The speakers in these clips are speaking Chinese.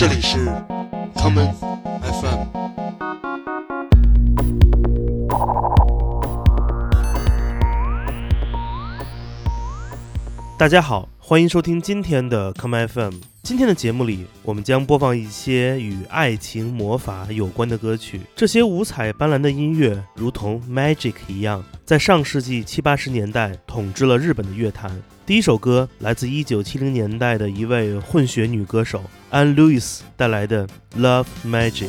这里是 common FM。大家好，欢迎收听今天的 Come FM。今天的节目里，我们将播放一些与爱情魔法有关的歌曲。这些五彩斑斓的音乐，如同 magic 一样，在上世纪七八十年代统治了日本的乐坛。第一首歌来自一九七零年代的一位混血女歌手 Anne Lewis 带来的《Love Magic》。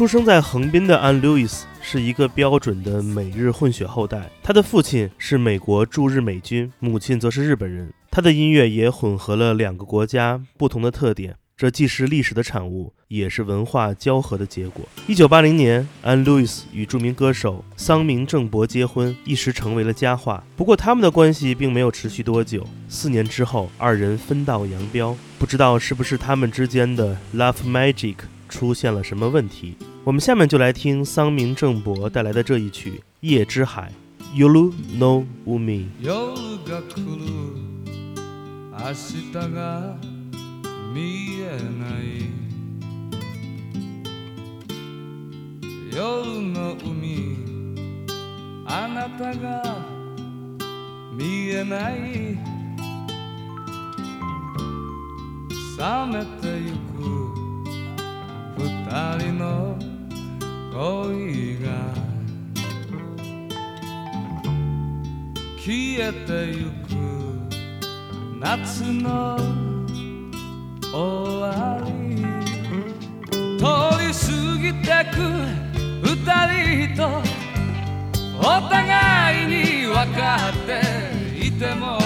出生在横滨的安·路易斯是一个标准的美日混血后代，他的父亲是美国驻日美军，母亲则是日本人。他的音乐也混合了两个国家不同的特点。这既是历史的产物，也是文化交合的结果。一九八零年，安·路易斯与著名歌手桑明·正博结婚，一时成为了佳话。不过，他们的关系并没有持续多久。四年之后，二人分道扬镳。不知道是不是他们之间的 love magic 出现了什么问题？我們下面就來聽桑明正博帶來的這一曲《夜之海》，Yulu no Umi。夜が来る明日が見えない夜の海あなたが見えない冷めてゆく二人の 恋が消えてゆく夏の終わり。通り過ぎてく二人とお互いに分かっていても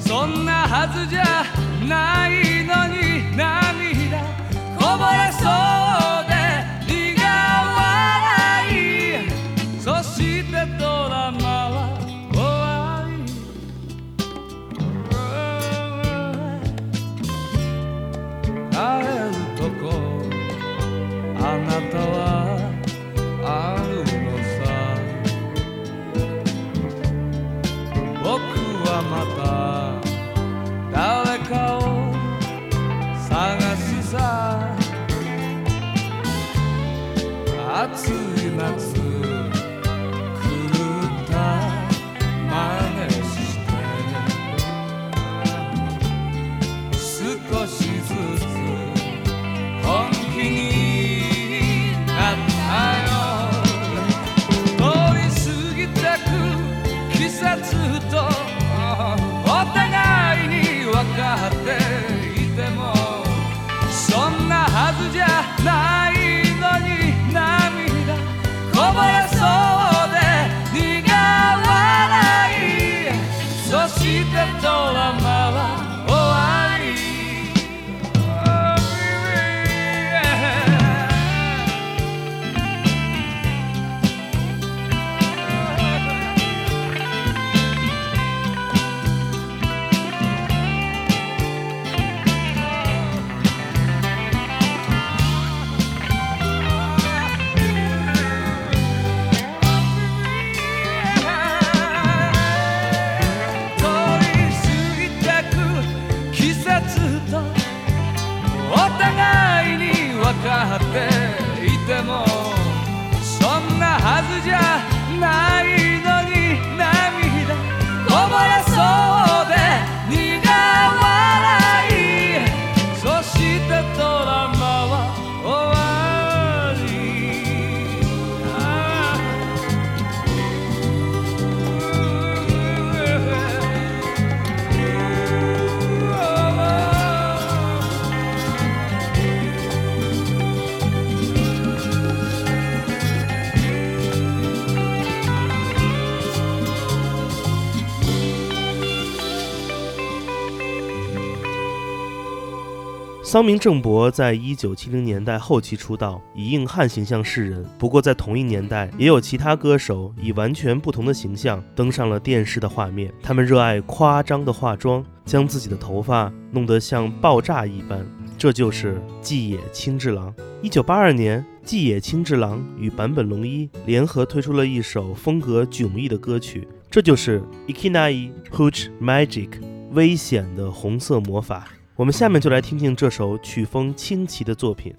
そんなはずじゃないのに涙こぼれそうはあるのさ。僕はまた桑明正博在一九七零年代后期出道，以硬汉形象示人。不过在同一年代，也有其他歌手以完全不同的形象登上了电视的画面。他们热爱夸张的化妆，将自己的头发弄得像爆炸一般。这就是纪野清治郎。一九八二年，纪野清治郎与坂本龙一联合推出了一首风格迥异的歌曲，这就是《Ikinai Hooch Magic》危险的红色魔法。我们下面就来听听这首曲风清奇的作品。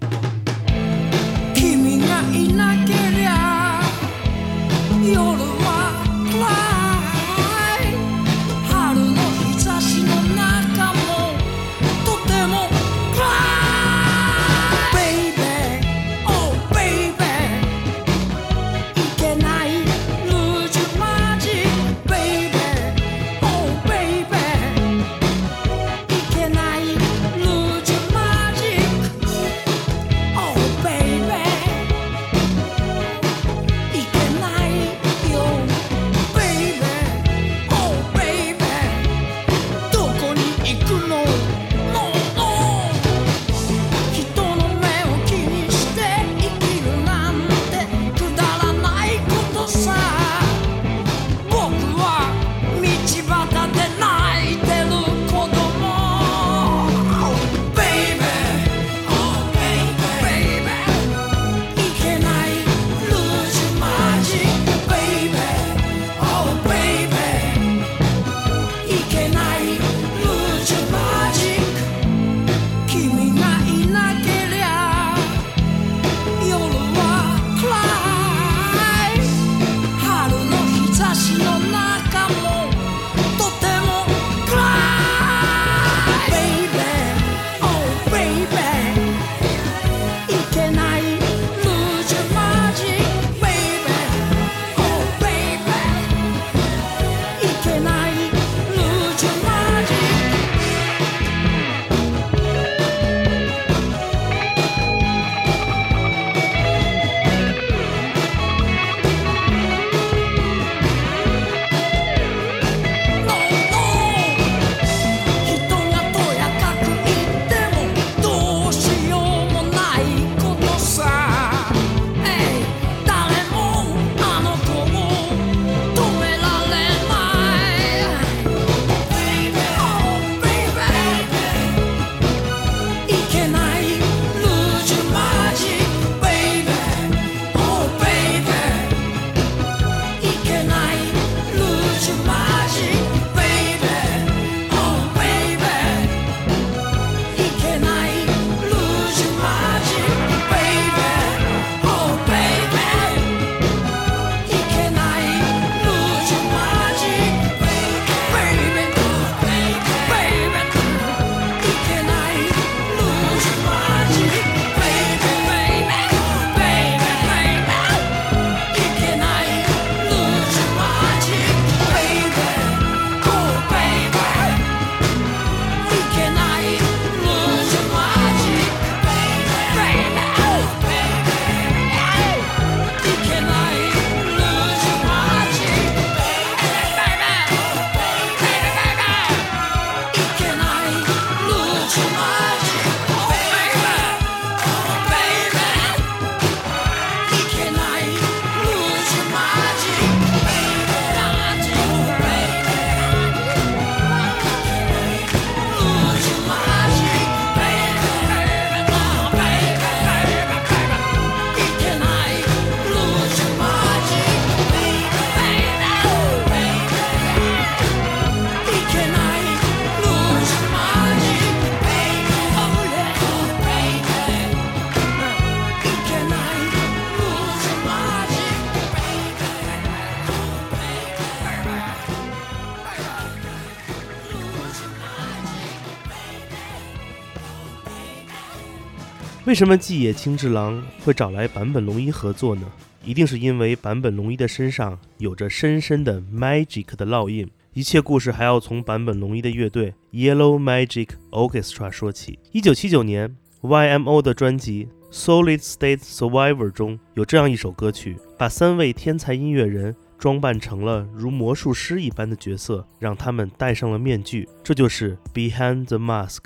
为什么纪野清志郎会找来坂本龙一合作呢？一定是因为坂本龙一的身上有着深深的 magic 的烙印。一切故事还要从坂本龙一的乐队 Yellow Magic Orchestra 说起。一九七九年，YMO 的专辑《Solid State Survivor》中有这样一首歌曲，把三位天才音乐人装扮成了如魔术师一般的角色，让他们戴上了面具。这就是《Behind the Mask》。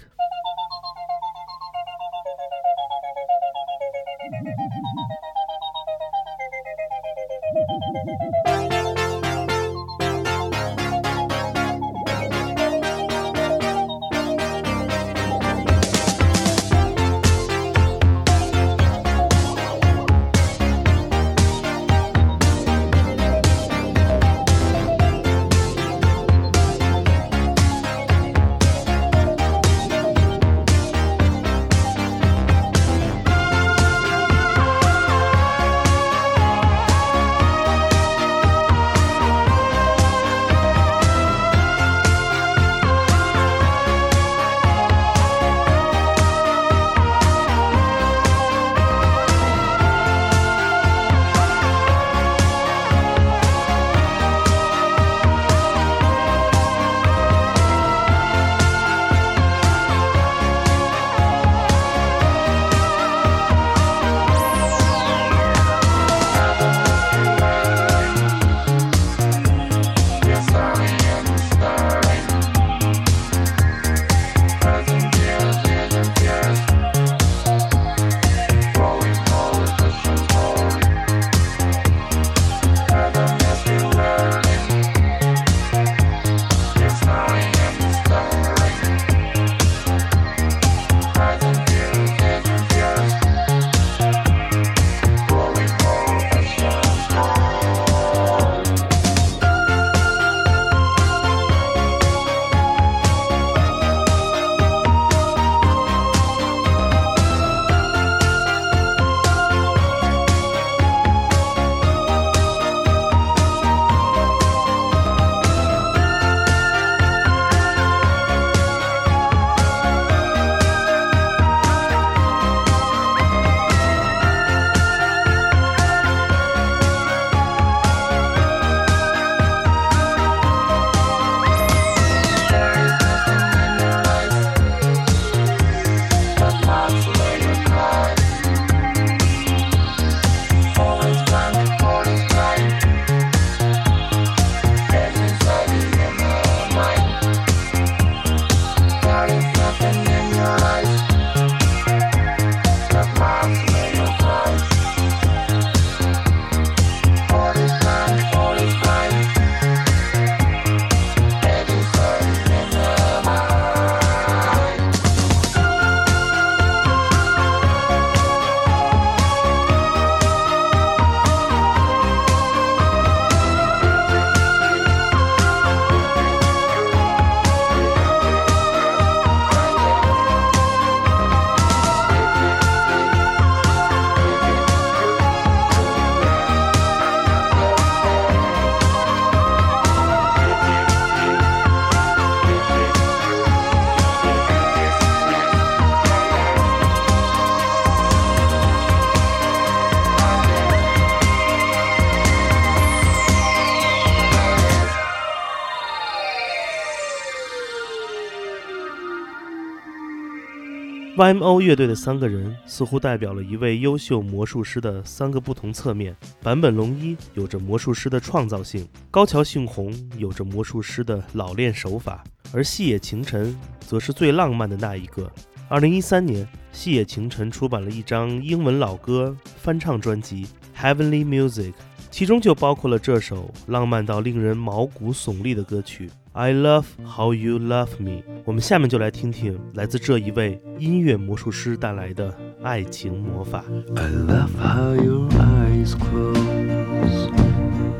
M.O. 乐队的三个人似乎代表了一位优秀魔术师的三个不同侧面。坂本龙一有着魔术师的创造性，高桥幸宏有着魔术师的老练手法，而细野晴臣则是最浪漫的那一个。二零一三年，细野晴臣出版了一张英文老歌翻唱专辑《Heavenly Music》，其中就包括了这首浪漫到令人毛骨悚立的歌曲。I love how you love me。我们下面就来听听来自这一位音乐魔术师带来的爱情魔法。I love how your eyes close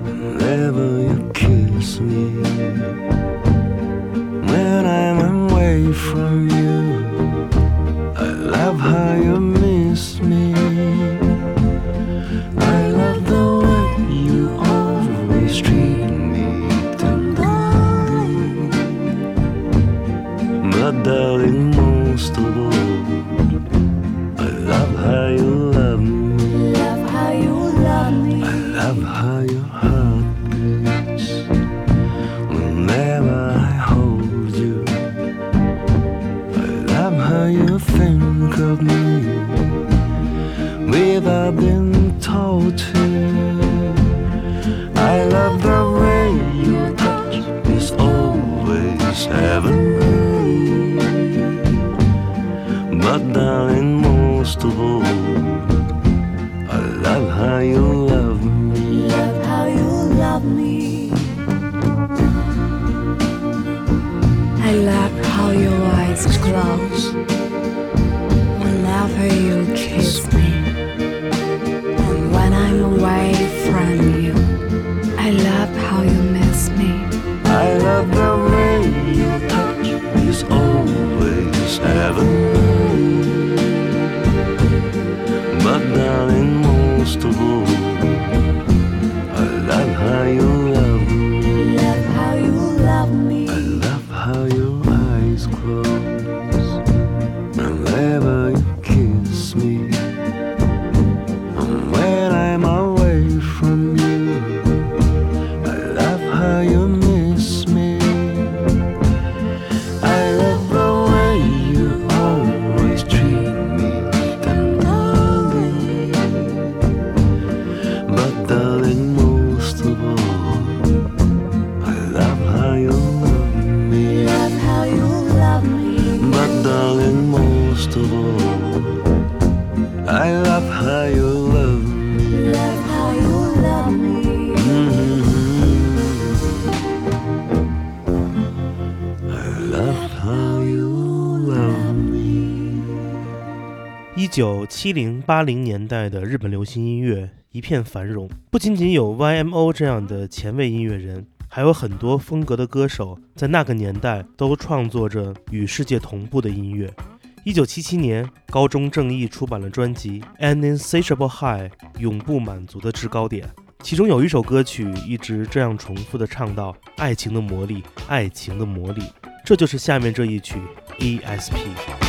whenever you kiss me. When I'm away from you, I love how you miss me. dal darling, most of all. I love how you love me. Love how you love me. I love how your heart beats. Whenever I hold you, I love how you think of me. Without being told to, I love the way you touch. It's always heaven. Darling, most of all, I love how you love me. Love how you love me. I love how your eyes close whenever you 九七零八零年代的日本流行音乐一片繁荣，不仅仅有 YMO 这样的前卫音乐人，还有很多风格的歌手在那个年代都创作着与世界同步的音乐。一九七七年，高中正义出版了专辑《An Insatiable High》，永不满足的制高点。其中有一首歌曲一直这样重复的唱到：“爱情的魔力，爱情的魔力。”这就是下面这一曲 ESP。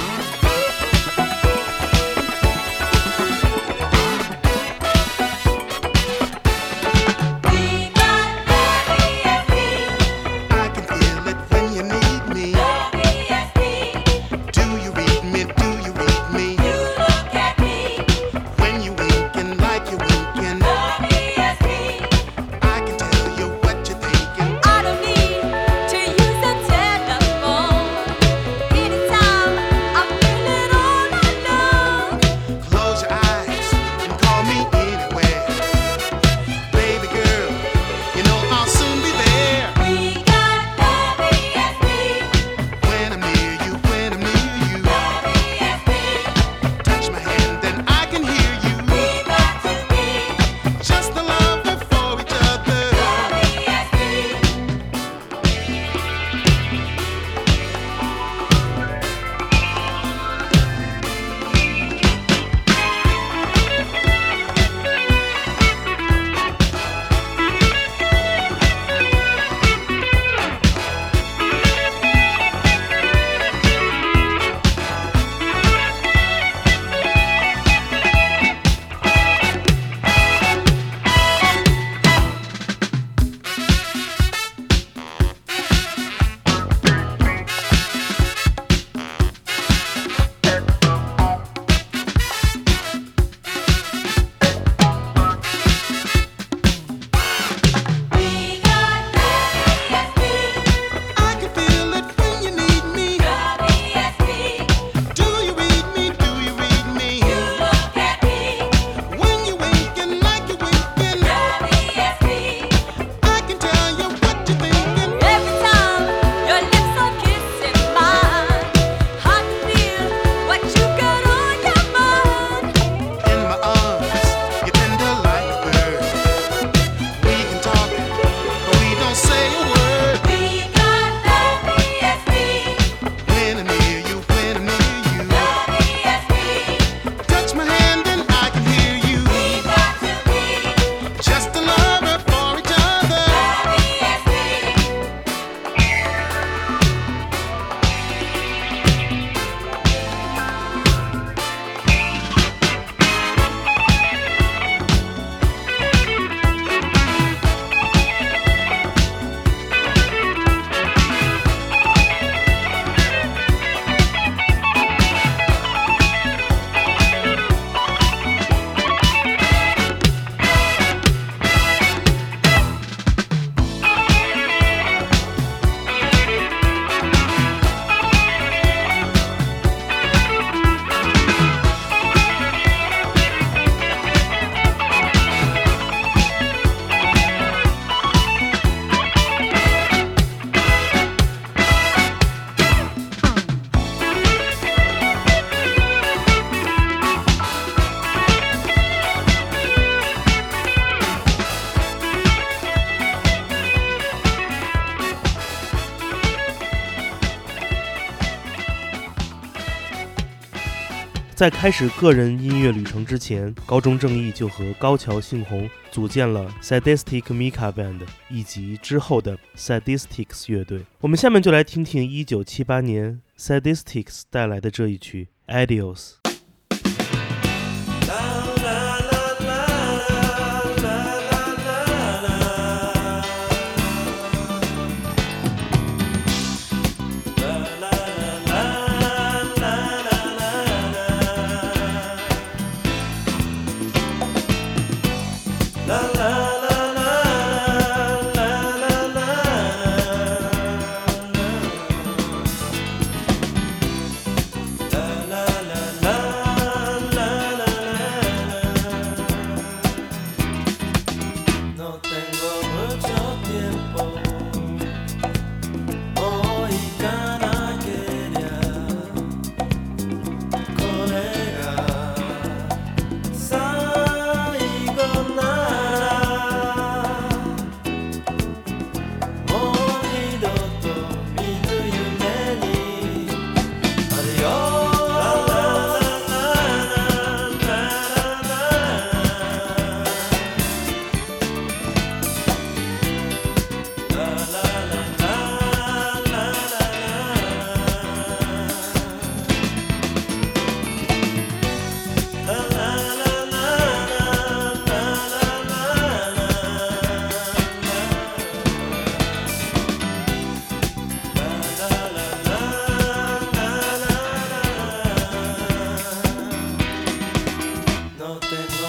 在开始个人音乐旅程之前，高中正义就和高桥幸宏组建了 Sadistic Mika Band 以及之后的 Sadistics 乐队。我们下面就来听听1978年 Sadistics 带来的这一曲 Adios。nothing.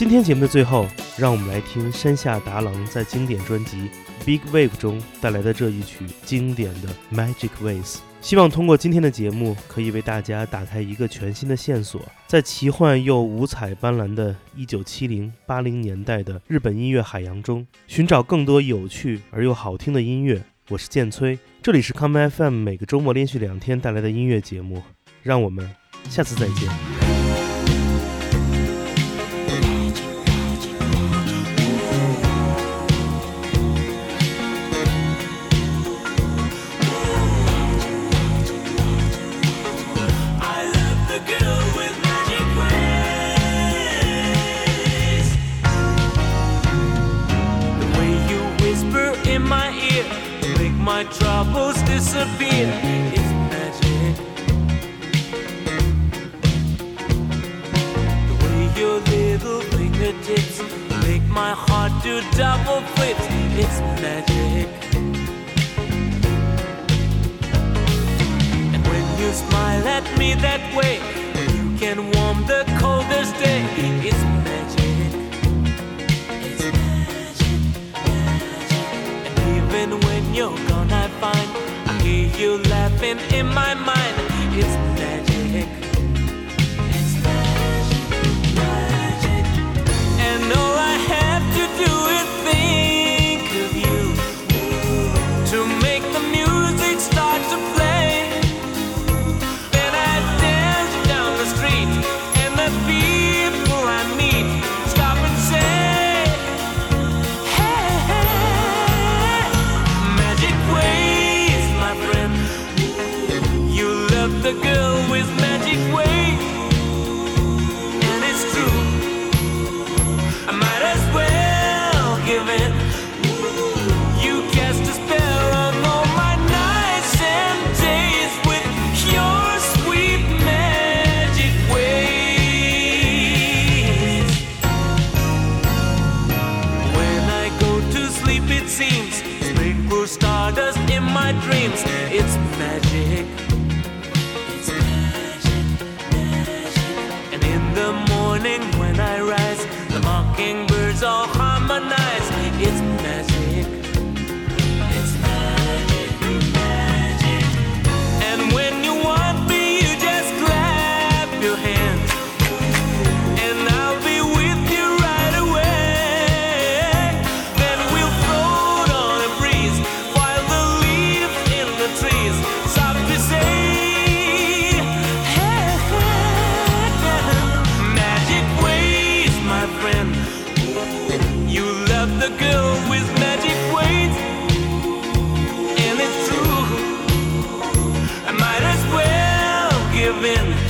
今天节目的最后，让我们来听山下达郎在经典专辑《Big Wave》中带来的这一曲经典的《Magic Ways》。希望通过今天的节目，可以为大家打开一个全新的线索，在奇幻又五彩斑斓的1970、80年代的日本音乐海洋中，寻找更多有趣而又好听的音乐。我是剑崔，这里是康麦 FM，每个周末连续两天带来的音乐节目。让我们下次再见。Disappear. It's magic. The way your little fingertips make my heart do double flips. It's magic. And when you smile at me that way, you can warm the coldest day. It's magic. It's magic, magic. And even when you're gone, you laughing in my mind. It's magic. It's magic, magic. And all I have to do giving